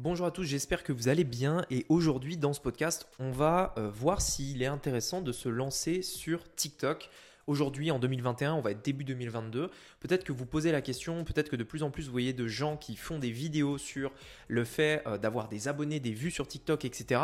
Bonjour à tous, j'espère que vous allez bien et aujourd'hui dans ce podcast, on va euh, voir s'il est intéressant de se lancer sur TikTok. Aujourd'hui, en 2021, on va être début 2022. Peut-être que vous posez la question, peut-être que de plus en plus vous voyez de gens qui font des vidéos sur le fait euh, d'avoir des abonnés, des vues sur TikTok, etc.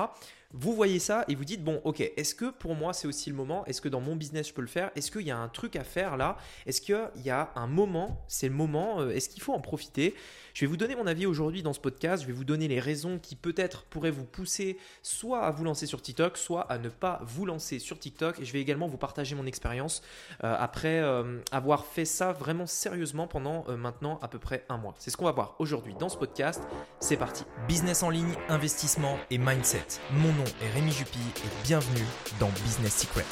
Vous voyez ça et vous dites, bon, ok, est-ce que pour moi c'est aussi le moment? Est-ce que dans mon business je peux le faire? Est-ce qu'il y a un truc à faire là? Est-ce qu'il y a un moment? C'est le moment euh, Est-ce qu'il faut en profiter? Je vais vous donner mon avis aujourd'hui dans ce podcast. Je vais vous donner les raisons qui peut-être pourraient vous pousser soit à vous lancer sur TikTok, soit à ne pas vous lancer sur TikTok. Et je vais également vous partager mon expérience euh, après euh, avoir fait ça vraiment sérieusement pendant maintenant à peu près un mois. C'est ce qu'on va voir aujourd'hui dans ce podcast. C'est parti. Business en ligne, investissement et mindset. Mon nom est Rémi Jupy et bienvenue dans Business Secrets.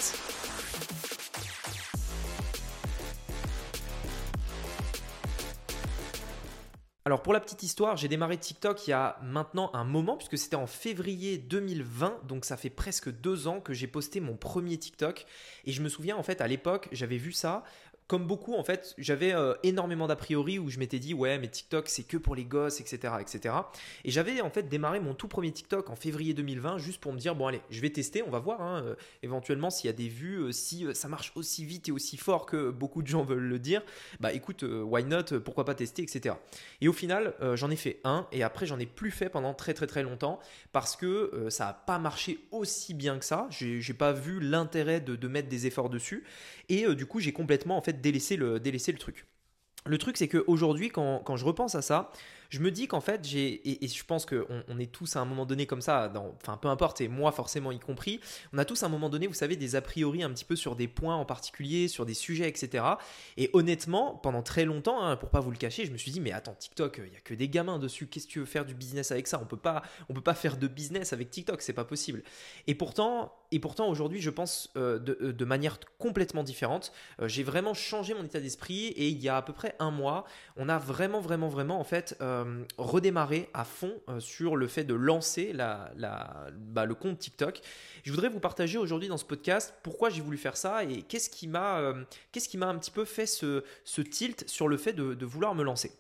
Alors pour la petite histoire, j'ai démarré TikTok il y a maintenant un moment, puisque c'était en février 2020, donc ça fait presque deux ans que j'ai posté mon premier TikTok. Et je me souviens en fait à l'époque, j'avais vu ça, comme beaucoup, en fait, j'avais euh, énormément d'a priori où je m'étais dit, ouais, mais TikTok, c'est que pour les gosses, etc. etc. Et j'avais en fait démarré mon tout premier TikTok en février 2020 juste pour me dire, bon, allez, je vais tester, on va voir hein, euh, éventuellement s'il y a des vues, euh, si ça marche aussi vite et aussi fort que beaucoup de gens veulent le dire. Bah écoute, why not, pourquoi pas tester, etc. Et au final, j'en ai fait un et après, j'en ai plus fait pendant très très très longtemps parce que ça n'a pas marché aussi bien que ça. J'ai pas vu l'intérêt de, de mettre des efforts dessus. Et du coup, j'ai complètement en fait délaisser le, délaisser le truc. Le truc, c'est qu'aujourd'hui, quand, quand je repense à ça, je me dis qu'en fait, j'ai, et, je pense qu'on on est tous à un moment donné comme ça, enfin peu importe, et moi forcément y compris, on a tous à un moment donné, vous savez, des a priori un petit peu sur des points en particulier, sur des sujets, etc. Et honnêtement, pendant très longtemps, hein, pour pas vous le cacher, je me suis dit, mais attends, TikTok, il y a que des gamins dessus, qu'est-ce que tu veux faire du business avec ça? On peut pas, on peut pas faire de business avec TikTok, c'est pas possible. Et pourtant, et pourtant aujourd'hui, je pense euh, de, de, manière complètement différente. Euh, j'ai vraiment changé mon état d'esprit et il y a à peu près un mois, on a vraiment, vraiment, vraiment en fait. Euh, euh, redémarrer à fond euh, sur le fait de lancer la, bah, le compte TikTok. Je voudrais vous partager aujourd'hui dans ce podcast pourquoi j'ai voulu faire ça et qu'est-ce qui m'a euh, m'a un petit peu fait ce, ce tilt sur le fait de vouloir me lancer.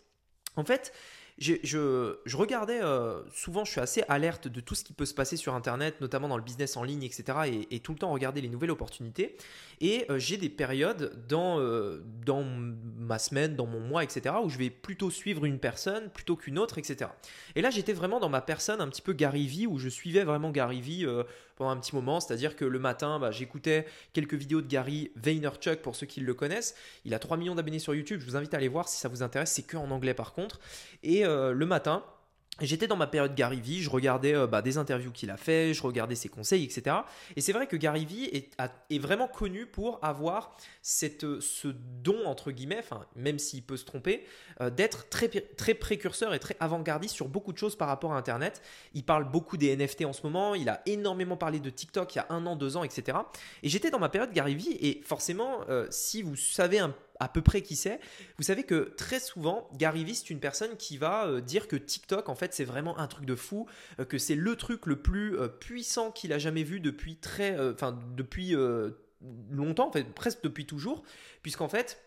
En fait, je, regardais, euh, souvent je suis assez alerte de tout ce qui peut se passer sur Internet, notamment dans le business en ligne, etc. Et, tout le temps regarder les nouvelles opportunités. Et euh, j'ai des périodes dans, euh, dans ma semaine, dans mon mois, etc. où je vais plutôt suivre une personne plutôt qu'une autre, etc. Et là j'étais vraiment dans ma personne un petit peu Gary Vee, où je suivais vraiment Gary Vee un petit moment. C'est-à-dire que le matin, bah, j'écoutais quelques vidéos de Gary Vaynerchuk pour ceux qui le connaissent. Il a 3 millions d'abonnés sur YouTube. Je vous invite à aller voir si ça vous intéresse. C'est que en anglais par contre. Et euh, le matin, J'étais dans ma période Gary Vee, je regardais euh, bah, des interviews qu'il a fait, je regardais ses conseils, etc. Et c'est vrai que Gary Vee est, vraiment connu pour avoir cette, ce don, entre guillemets, même s'il peut se tromper, euh, d'être très, très précurseur et très avant-gardiste sur beaucoup de choses par rapport à Internet. Il parle beaucoup des NFT en ce moment, il a énormément parlé de TikTok il y a un an, deux ans, etc. Et j'étais dans ma période Gary Vee, et forcément, si vous savez un à peu près qui c'est. Vous savez que très souvent, Gary Vee, c'est une personne qui va euh, dire que TikTok, en fait, c'est vraiment un truc de fou, euh, que c'est le truc le plus euh, puissant qu'il a jamais vu depuis très, enfin, depuis longtemps, en fait, presque depuis toujours, puisqu'en fait,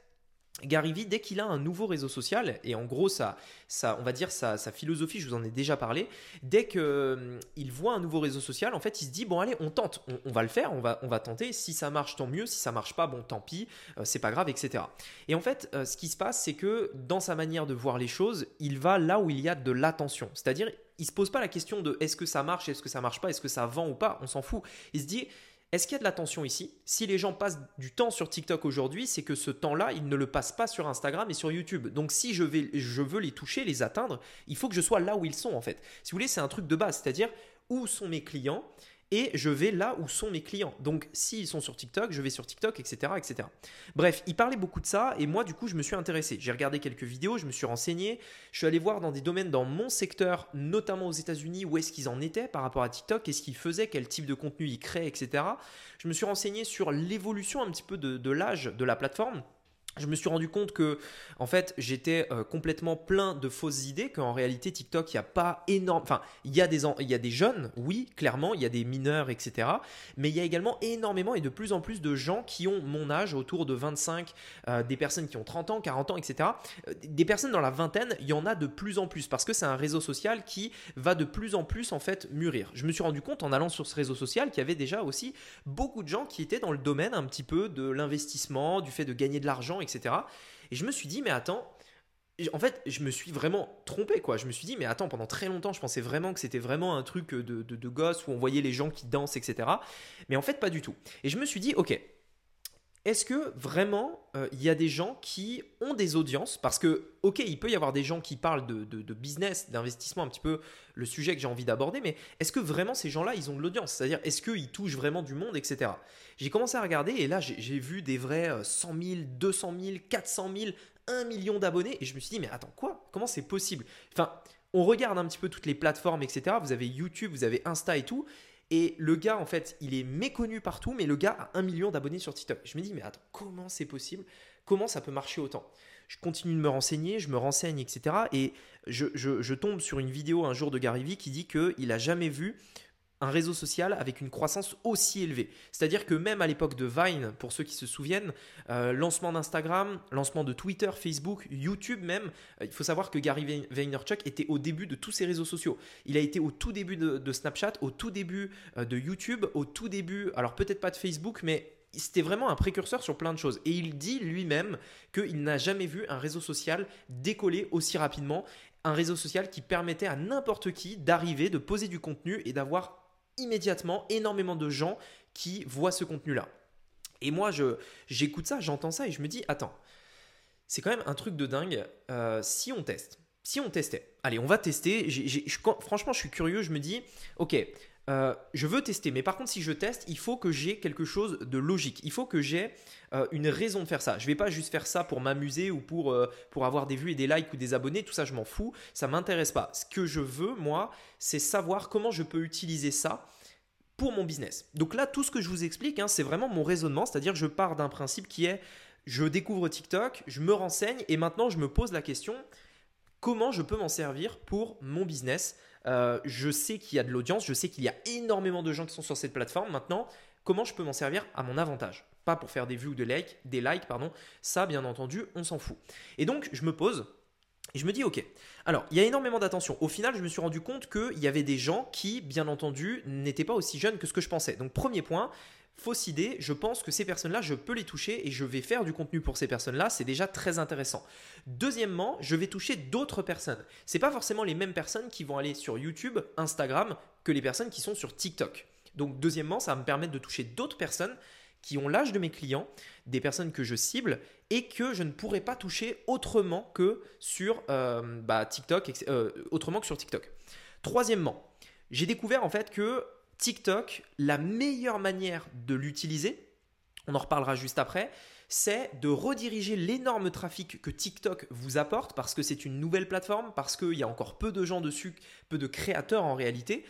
Gary Vee, dès qu'il a un nouveau réseau social, et en gros, ça, ça, on va dire sa, philosophie, je vous en ai déjà parlé, dès qu'il euh, voit un nouveau réseau social, en fait, il se dit, bon allez, on tente, on, va le faire, on va, on va tenter, si ça marche, tant mieux, si ça marche pas, bon, tant pis, euh, c'est pas grave, etc. Et en fait, euh, ce qui se passe, c'est que dans sa manière de voir les choses, il va là où il y a de l'attention, c'est-à-dire, il se pose pas la question de est-ce que ça marche, est-ce que ça marche pas, est-ce que ça vend ou pas, on s'en fout. Il se dit, est-ce qu'il y a de l'attention ici? Si les gens passent du temps sur TikTok aujourd'hui, c'est que ce temps-là, ils ne le passent pas sur Instagram et sur YouTube. Donc si je veux les toucher, les atteindre, il faut que je sois là où ils sont en fait. Si vous voulez, c'est un truc de base, c'est-à-dire où sont mes clients? Et je vais là où sont mes clients. Donc s'ils sont sur TikTok, je vais sur TikTok, etc., etc. Bref, il parlait beaucoup de ça et moi du coup je me suis intéressé. J'ai regardé quelques vidéos, je me suis renseigné, je suis allé voir dans des domaines dans mon secteur, notamment aux États-Unis, où est-ce qu'ils en étaient par rapport à TikTok, qu'est-ce qu'ils faisaient, quel type de contenu ils créaient, etc. Je me suis renseigné sur l'évolution un petit peu de, de l'âge de la plateforme je me suis rendu compte que en fait j'étais euh, complètement plein de fausses idées qu'en réalité TikTok il n'y a pas énorme enfin il y a des y a des jeunes oui clairement il y a des mineurs etc mais il y a également énormément et de plus en plus de gens qui ont mon âge autour de 25 euh, des personnes qui ont 30 ans 40 ans etc euh, des personnes dans la vingtaine il y en a de plus en plus parce que c'est un réseau social qui va de plus en plus en fait mûrir. Je me suis rendu compte en allant sur ce réseau social qu'il y avait déjà aussi beaucoup de gens qui étaient dans le domaine un petit peu de l'investissement du fait de gagner de l'argent etc. Et je me suis dit, mais attends, en fait, je me suis vraiment trompé, quoi. Je me suis dit, mais attends, pendant très longtemps, je pensais vraiment que c'était vraiment un truc de, de, gosse où on voyait les gens qui dansent, etc. Mais en fait, pas du tout. Et je me suis dit, ok, est-ce que vraiment euh, il y a des gens qui ont des audiences? Parce que, ok, il peut y avoir des gens qui parlent de, de business, d'investissement, un petit peu le sujet que j'ai envie d'aborder, mais est-ce que vraiment ces gens-là, ils ont de l'audience? C'est-à-dire, est-ce qu'ils touchent vraiment du monde, etc. J'ai commencé à regarder et là, j'ai vu des vrais 100 000, 200 000, 400 000, 1 million d'abonnés et je me suis dit, mais attends, quoi? Comment c'est possible? Enfin, on regarde un petit peu toutes les plateformes, etc. Vous avez YouTube, vous avez Insta et tout. Et le gars, en fait, il est méconnu partout, mais le gars a un million d'abonnés sur TikTok. Je me dis, mais attends, comment c'est possible? Comment ça peut marcher autant? Je continue de me renseigner, je me renseigne, etc. Et je, tombe sur une vidéo un jour de Gary Vee qui dit qu'il n'a jamais vu un réseau social avec une croissance aussi élevée. C'est-à-dire que même à l'époque de Vine, pour ceux qui se souviennent, euh, lancement d'Instagram, lancement de Twitter, Facebook, YouTube même, euh, il faut savoir que Gary Vaynerchuk était au début de tous ces réseaux sociaux. Il a été au tout début de, Snapchat, au tout début euh, de YouTube, au tout début, alors peut-être pas de Facebook, mais c'était vraiment un précurseur sur plein de choses. Et il dit lui-même qu'il n'a jamais vu un réseau social décoller aussi rapidement un réseau social qui permettait à n'importe qui d'arriver, de poser du contenu et d'avoir immédiatement énormément de gens qui voient ce contenu-là. Et moi, je, j'écoute ça, j'entends ça et je me dis, attends, c'est quand même un truc de dingue. Euh, si on teste, si on testait, allez, on va tester. franchement, je suis curieux, je me dis, ok, euh, je veux tester, mais par contre, si je teste, il faut que j'ai quelque chose de logique. Il faut que j'ai euh, une raison de faire ça. Je ne vais pas juste faire ça pour m'amuser ou pour, pour avoir des vues et des likes ou des abonnés. Tout ça, je m'en fous. Ça m'intéresse pas. Ce que je veux, moi, c'est savoir comment je peux utiliser ça pour mon business. Donc là, tout ce que je vous explique, hein, c'est vraiment mon raisonnement, c'est-à-dire je pars d'un principe qui est, je découvre TikTok, je me renseigne et maintenant je me pose la question, comment je peux m'en servir pour mon business euh, Je sais qu'il y a de l'audience, je sais qu'il y a énormément de gens qui sont sur cette plateforme. Maintenant, comment je peux m'en servir à mon avantage? Pas pour faire des vues ou des likes, des likes, pardon. Ça, bien entendu, on s'en fout. Et donc, je me pose, et je me dis, ok, alors il y a énormément d'attention. Au final, je me suis rendu compte qu'il y avait des gens qui, bien entendu, n'étaient pas aussi jeunes que ce que je pensais. Donc premier point, fausse idée, je pense que ces personnes-là, je peux les toucher et je vais faire du contenu pour ces personnes-là, c'est déjà très intéressant. Deuxièmement, je vais toucher d'autres personnes. Ce pas forcément les mêmes personnes qui vont aller sur YouTube, Instagram que les personnes qui sont sur TikTok. Donc deuxièmement, ça va me permettre de toucher d'autres personnes qui ont l'âge de mes clients, des personnes que je cible et que je ne pourrais pas toucher autrement que sur euh, bah, TikTok, euh, autrement que sur TikTok. Troisièmement, j'ai découvert en fait que TikTok, la meilleure manière de l'utiliser, on en reparlera juste après, c'est de rediriger l'énorme trafic que TikTok vous apporte parce que c'est une nouvelle plateforme, parce qu'il y a encore peu de gens dessus, peu de créateurs en réalité,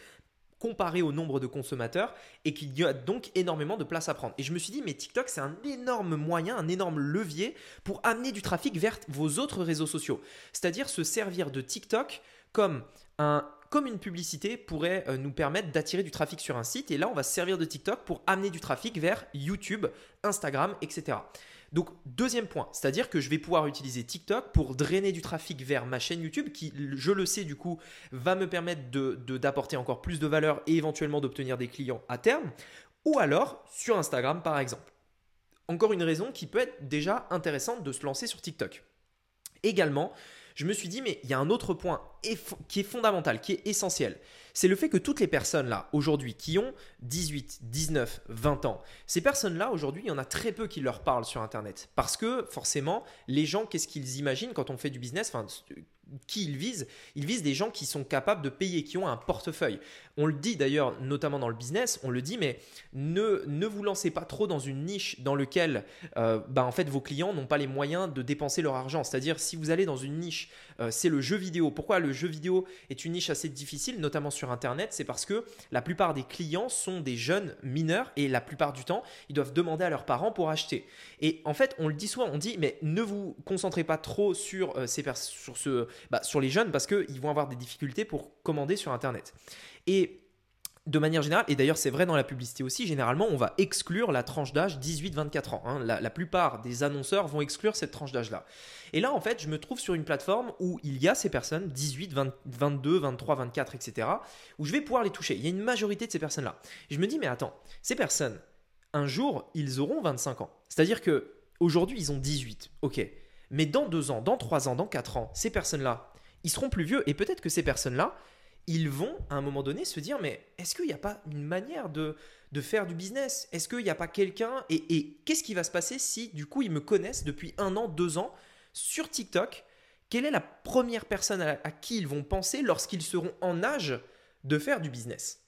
comparé au nombre de consommateurs et qu'il y a donc énormément de place à prendre. Et je me suis dit, mais TikTok, c'est un énorme moyen, un énorme levier pour amener du trafic vers vos autres réseaux sociaux. C'est-à-dire se servir de TikTok comme un comme une publicité pourrait euh, nous permettre d'attirer du trafic sur un site. Et là, on va se servir de TikTok pour amener du trafic vers YouTube, Instagram, etc. Donc, deuxième point, c'est-à-dire que je vais pouvoir utiliser TikTok pour drainer du trafic vers ma chaîne YouTube qui, je le sais, du coup, va me permettre d'apporter de, encore plus de valeur et éventuellement d'obtenir des clients à terme. Ou alors sur Instagram, par exemple. Encore une raison qui peut être déjà intéressante de se lancer sur TikTok. Également, je me suis dit, mais il y a un autre point qui est fondamental, qui est essentiel. C'est le fait que toutes les personnes là, aujourd'hui, qui ont 18, 19, 20 ans, ces personnes-là, aujourd'hui, il y en a très peu qui leur parlent sur Internet. Parce que, forcément, les gens, qu'est-ce qu'ils imaginent quand on fait du business? Enfin, qui ils visent? Ils visent des gens qui sont capables de payer, qui ont un portefeuille. On le dit d'ailleurs, notamment dans le business, on le dit, mais ne, ne vous lancez pas trop dans une niche dans laquelle euh, bah, en fait, vos clients n'ont pas les moyens de dépenser leur argent. C'est-à-dire, si vous allez dans une niche, euh, c'est le jeu vidéo. Pourquoi le jeu vidéo est une niche assez difficile, notamment sur Internet C'est parce que la plupart des clients sont des jeunes mineurs et la plupart du temps, ils doivent demander à leurs parents pour acheter. Et en fait, on le dit souvent, on dit, mais ne vous concentrez pas trop sur, euh, ces sur, ce, bah, sur les jeunes parce qu'ils vont avoir des difficultés pour commander sur Internet. Et de manière générale, et d'ailleurs c'est vrai dans la publicité aussi, généralement on va exclure la tranche d'âge 18-24 ans. Hein. La, plupart des annonceurs vont exclure cette tranche d'âge-là. Et là en fait je me trouve sur une plateforme où il y a ces personnes, 18, 22, 23, 24, etc., où je vais pouvoir les toucher. Il y a une majorité de ces personnes-là. je me dis mais attends, ces personnes, un jour ils auront 25 ans. C'est-à-dire que aujourd'hui ils ont 18, ok. Mais dans 2 ans, dans 3 ans, dans 4 ans, ces personnes-là, ils seront plus vieux et peut-être que ces personnes-là, ils vont à un moment donné se dire mais est-ce qu'il n'y a pas une manière de, de faire du business? Est-ce qu'il n'y a pas quelqu'un? Et, qu'est-ce qui va se passer si du coup ils me connaissent depuis un an, deux ans sur TikTok? Quelle est la première personne à, qui ils vont penser lorsqu'ils seront en âge de faire du business?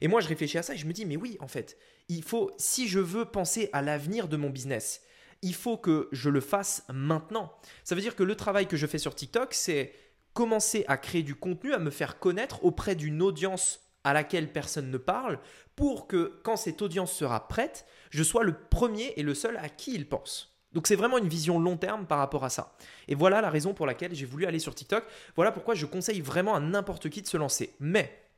Et moi je réfléchis à ça et je me dis mais oui en fait, il faut, si je veux penser à l'avenir de mon business, il faut que je le fasse maintenant. Ça veut dire que le travail que je fais sur TikTok, c'est commencer à créer du contenu, à me faire connaître auprès d'une audience à laquelle personne ne parle, pour que quand cette audience sera prête, je sois le premier et le seul à qui il pense. Donc c'est vraiment une vision long terme par rapport à ça. Et voilà la raison pour laquelle j'ai voulu aller sur TikTok. Voilà pourquoi je conseille vraiment à n'importe qui de se lancer. Mais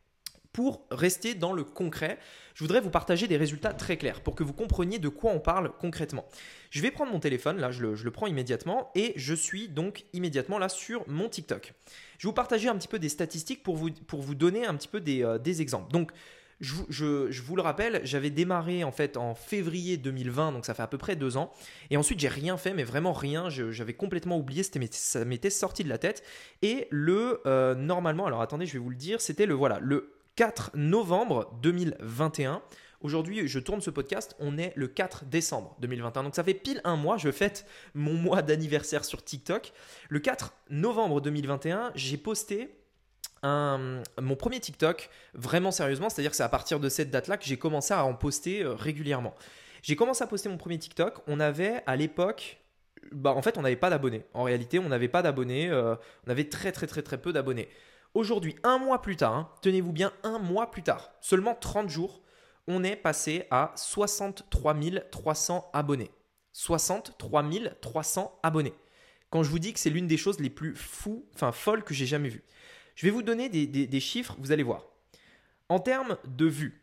pour rester dans le concret, je voudrais vous partager des résultats très clairs pour que vous compreniez de quoi on parle concrètement. Je vais prendre mon téléphone, là je le, prends immédiatement et je suis donc immédiatement là sur mon TikTok. Je vais vous partager un petit peu des statistiques pour vous, pour vous donner un petit peu des, euh, exemples. Donc je, vous le rappelle, j'avais démarré en fait en février 2020, donc ça fait à peu près deux ans. Et ensuite, j'ai rien fait, mais vraiment rien. J'avais complètement oublié, ça m'était sorti de la tête. Et le euh, normalement, alors attendez, je vais vous le dire, c'était le voilà le 4 novembre 2021. Aujourd'hui, je tourne ce podcast, on est le 4 décembre 2021. Donc ça fait pile un mois, je fête mon mois d'anniversaire sur TikTok. Le 4 novembre 2021, j'ai posté mon premier TikTok vraiment sérieusement, c'est-à-dire que c'est à partir de cette date-là que j'ai commencé à en poster euh, régulièrement. J'ai commencé à poster mon premier TikTok, on avait à l'époque bah, en fait, on n'avait pas d'abonnés. En réalité, on n'avait pas d'abonnés. Euh, on avait très, très, très, très peu d'abonnés. Aujourd'hui, un mois plus tard, hein, tenez-vous bien, un mois plus tard, seulement 30 jours, on est passé à 63 300 abonnés. 63 300 abonnés. Quand je vous dis que c'est l'une des choses les plus fous, enfin folles que j'ai jamais vues. Je vais vous donner des, chiffres, vous allez voir. En termes de vues,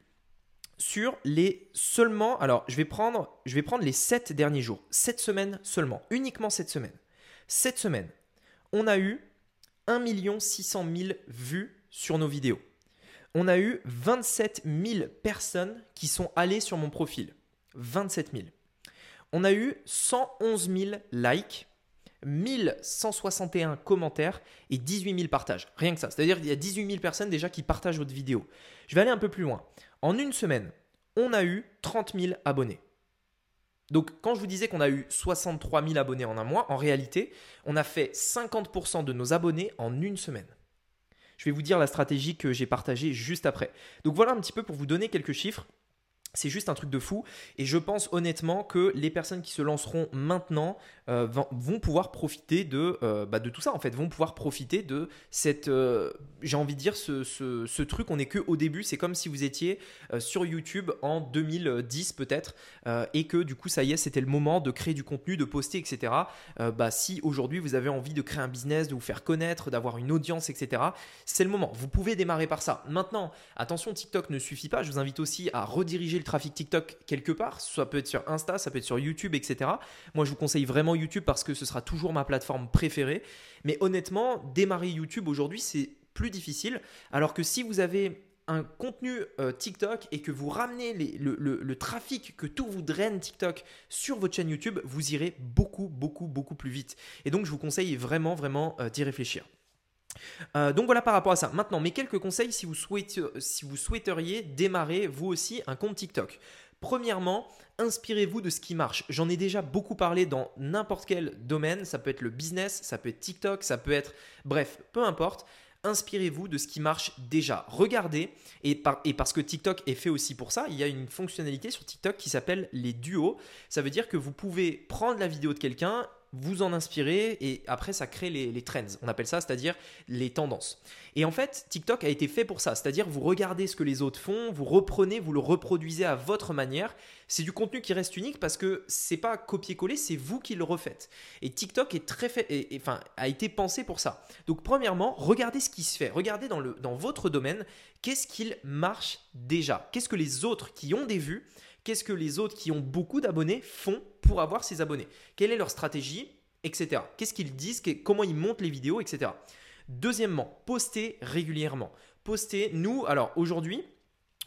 sur les seulement, alors je vais prendre, je vais prendre les 7 derniers jours, 7 semaines seulement, uniquement cette semaine. Cette semaine, on a eu 1 600 000 vues sur nos vidéos. On a eu 27 000 personnes qui sont allées sur mon profil. 27 000. On a eu 111 000 likes, 1161 commentaires et 18 000 partages. Rien que ça. C'est-à-dire qu'il y a 18 000 personnes déjà qui partagent votre vidéo. Je vais aller un peu plus loin. En une semaine, on a eu 30 000 abonnés. Donc quand je vous disais qu'on a eu 63 000 abonnés en un mois, en réalité, on a fait 50% de nos abonnés en une semaine. Je vais vous dire la stratégie que j'ai partagée juste après. Donc voilà un petit peu pour vous donner quelques chiffres. C'est juste un truc de fou. Et je pense honnêtement que les personnes qui se lanceront maintenant euh, vont pouvoir profiter de, euh, bah, de tout ça, en fait. Vont pouvoir profiter de cette, euh, j'ai envie de dire, ce, ce, truc. On n'est que au début. C'est comme si vous étiez sur YouTube en 2010 peut-être. et que du coup, ça y est, c'était le moment de créer du contenu, de poster, etc. bah, si aujourd'hui vous avez envie de créer un business, de vous faire connaître, d'avoir une audience, etc., c'est le moment. Vous pouvez démarrer par ça. Maintenant, attention, TikTok ne suffit pas. Je vous invite aussi à rediriger le trafic TikTok quelque part. Ça peut être sur Insta, ça peut être sur YouTube, etc. Moi, je vous conseille vraiment YouTube parce que ce sera toujours ma plateforme préférée. Mais honnêtement, démarrer YouTube aujourd'hui, c'est plus difficile. Alors que si vous avez un contenu euh, TikTok et que vous ramenez le, trafic que tout vous draine TikTok sur votre chaîne YouTube, vous irez beaucoup, beaucoup, beaucoup plus vite. Et donc, je vous conseille vraiment, vraiment euh, d'y réfléchir. Euh, donc voilà par rapport à ça. Maintenant, mes quelques conseils si vous, souhaiteriez démarrer vous aussi un compte TikTok. Premièrement, inspirez-vous de ce qui marche. J'en ai déjà beaucoup parlé dans n'importe quel domaine. Ça peut être le business, ça peut être TikTok, ça peut être... Bref, peu importe inspirez-vous de ce qui marche déjà. Regardez, et, parce que TikTok est fait aussi pour ça, il y a une fonctionnalité sur TikTok qui s'appelle les duos. Ça veut dire que vous pouvez prendre la vidéo de quelqu'un vous en inspirez et après ça crée les, trends. On appelle ça, c'est-à-dire les tendances. Et en fait, TikTok a été fait pour ça, c'est-à-dire vous regardez ce que les autres font, vous reprenez, vous le reproduisez à votre manière. C'est du contenu qui reste unique parce que c'est pas copier-coller, c'est vous qui le refaites. Et TikTok est très fait, et, enfin, a été pensé pour ça. Donc premièrement, regardez ce qui se fait, regardez dans, le, dans votre domaine qu'est-ce qu'il marche déjà, qu'est-ce que les autres qui ont des vues Qu'est-ce que les autres qui ont beaucoup d'abonnés font pour avoir ces abonnés? Quelle est leur stratégie Etc. Qu'est-ce qu'ils disent? Comment ils montent les vidéos Etc. Deuxièmement, postez régulièrement. Postez, nous, alors aujourd'hui,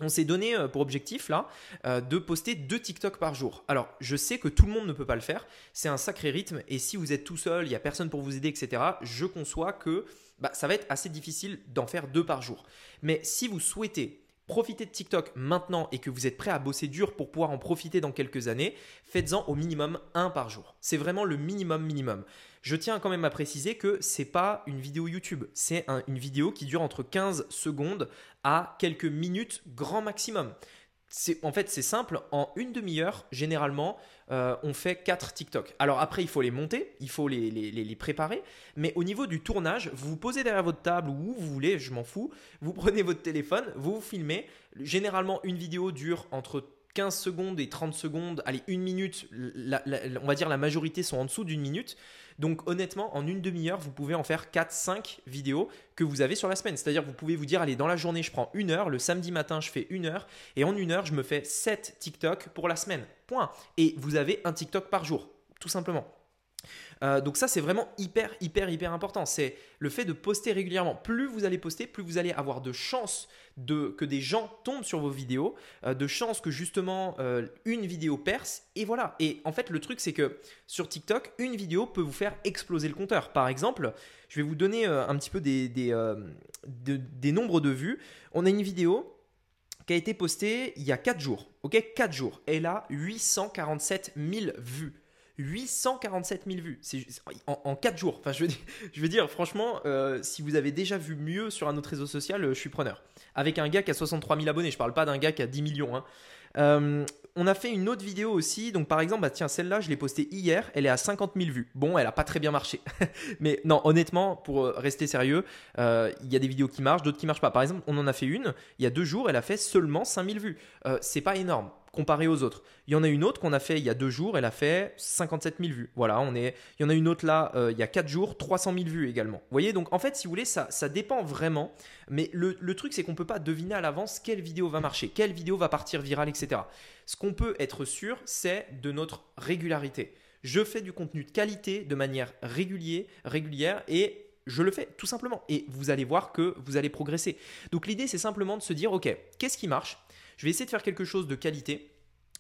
on s'est donné euh, pour objectif là euh, de poster deux TikTok par jour. Alors je sais que tout le monde ne peut pas le faire, c'est un sacré rythme et si vous êtes tout seul, il n'y a personne pour vous aider, etc. Je conçois que bah, ça va être assez difficile d'en faire deux par jour. Mais si vous souhaitez profitez de TikTok maintenant et que vous êtes prêt à bosser dur pour pouvoir en profiter dans quelques années, faites-en au minimum un par jour. C'est vraiment le minimum minimum. Je tiens quand même à préciser que c'est pas une vidéo YouTube, c'est une vidéo qui dure entre 15 secondes à quelques minutes grand maximum en fait, c'est simple. En une demi-heure, généralement, euh, on fait 4 TikTok. Alors après, il faut les monter, il faut les, préparer. Mais au niveau du tournage, vous vous posez derrière votre table ou où vous voulez, je m'en fous. Vous prenez votre téléphone, vous vous filmez. Généralement, une vidéo dure entre 15 secondes et 30 secondes, allez, une minute, on va dire la majorité sont en dessous d'une minute. Donc honnêtement, en une demi-heure, vous pouvez en faire 4-5 vidéos que vous avez sur la semaine. C'est-à-dire vous pouvez vous dire, allez, dans la journée, je prends une heure, le samedi matin, je fais une heure, et en une heure, je me fais 7 TikTok pour la semaine. Point. Et vous avez un TikTok par jour, tout simplement. Euh, donc ça, c'est vraiment hyper, hyper, hyper important. C'est le fait de poster régulièrement. Plus vous allez poster, plus vous allez avoir de chances de, que des gens tombent sur vos vidéos, euh, de chances que justement euh, une vidéo perce. Et voilà. Et en fait, le truc, c'est que sur TikTok, une vidéo peut vous faire exploser le compteur. Par exemple, je vais vous donner un petit peu des, des, nombres de vues. On a une vidéo qui a été postée il y a 4 jours. Ok? 4 jours. Elle a 847 000 vues. 847 000 vues en, en 4 jours. Enfin, je veux dire, franchement, euh, si vous avez déjà vu mieux sur un autre réseau social, euh, je suis preneur. Avec un gars qui a 63 000 abonnés, je parle pas d'un gars qui a 10 millions. Hein. Euh, on a fait une autre vidéo aussi. Donc, par exemple, bah, tiens, celle-là, je l'ai postée hier. Elle est à 50 000 vues. Bon, elle a pas très bien marché. Mais non, honnêtement, pour rester sérieux, il y a des vidéos qui marchent, d'autres qui marchent pas. Par exemple, on en a fait une il y a deux jours. Elle a fait seulement 5000 vues. c'est pas énorme comparé aux autres. Il y en a une autre qu'on a fait il y a deux jours, elle a fait 57 000 vues. Voilà, on est. Il y en a une autre là, euh, il y a quatre jours, 300 000 vues également. Vous voyez, donc en fait, si vous voulez, ça, ça dépend vraiment. Mais le, le truc, c'est qu'on ne peut pas deviner à l'avance quelle vidéo va marcher, quelle vidéo va partir virale, etc. Ce qu'on peut être sûr, c'est de notre régularité. Je fais du contenu de qualité de manière régulière, régulière et je le fais tout simplement. Et vous allez voir que vous allez progresser. Donc l'idée, c'est simplement de se dire, OK, qu'est-ce qui marche? Je vais essayer de faire quelque chose de qualité.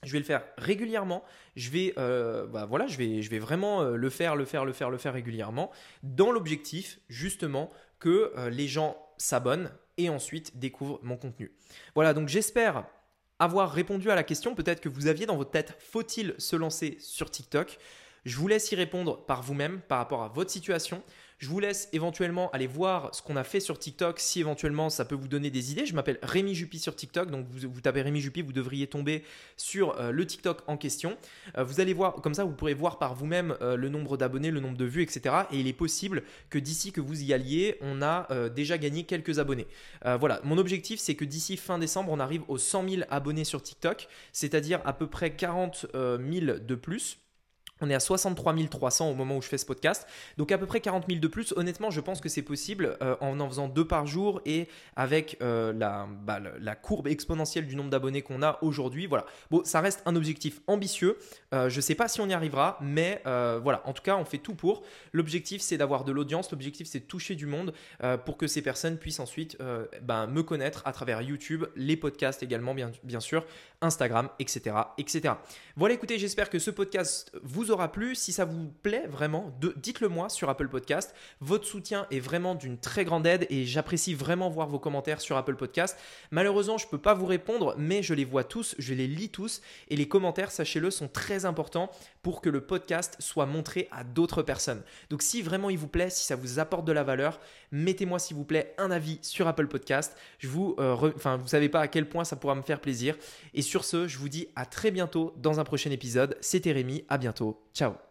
Je vais le faire régulièrement. Je vais, euh, bah voilà, je vais, vraiment euh, le faire, le faire, le faire, le faire régulièrement, dans l'objectif justement que euh, les gens s'abonnent et ensuite découvrent mon contenu. Voilà, donc j'espère avoir répondu à la question. Peut-être que vous aviez dans votre tête, faut-il se lancer sur TikTok? Je vous laisse y répondre par vous-même, par rapport à votre situation. Je vous laisse éventuellement aller voir ce qu'on a fait sur TikTok si éventuellement ça peut vous donner des idées. Je m'appelle Rémi Juppy sur TikTok, donc vous, tapez Rémi Juppy, vous devriez tomber sur euh, le TikTok en question. Euh, vous allez voir, comme ça vous pourrez voir par vous-même euh, le nombre d'abonnés, le nombre de vues, etc. Et il est possible que d'ici que vous y alliez, on a déjà gagné quelques abonnés. voilà, mon objectif c'est que d'ici fin décembre, on arrive aux 100 000 abonnés sur TikTok, c'est-à-dire à peu près 40 000 de plus. On est à 63 300 au moment où je fais ce podcast. Donc à peu près 40 000 de plus. Honnêtement, je pense que c'est possible euh, en en faisant deux par jour et avec euh, bah, la, courbe exponentielle du nombre d'abonnés qu'on a aujourd'hui. Voilà. Bon, ça reste un objectif ambitieux. Euh, je ne sais pas si on y arrivera, mais voilà. En tout cas, on fait tout pour. L'objectif, c'est d'avoir de l'audience. L'objectif, c'est de toucher du monde pour que ces personnes puissent ensuite ben, me connaître à travers YouTube, les podcasts également, bien, sûr, Instagram, etc., etc. Voilà, écoutez, j'espère que ce podcast vous aura plu. Si ça vous plaît vraiment, dites-le moi sur Apple Podcast. Votre soutien est vraiment d'une très grande aide et j'apprécie vraiment voir vos commentaires sur Apple Podcast. Malheureusement, je ne peux pas vous répondre, mais je les vois tous, je les lis tous et les commentaires, sachez-le, sont très importants pour que le podcast soit montré à d'autres personnes. Donc si vraiment il vous plaît, si ça vous apporte de la valeur, mettez-moi s'il vous plaît un avis sur Apple Podcast. Je vous, euh, enfin, vous savez pas à quel point ça pourra me faire plaisir. Et sur ce, je vous dis à très bientôt dans un prochain épisode. C'était Rémi, à bientôt. Ciao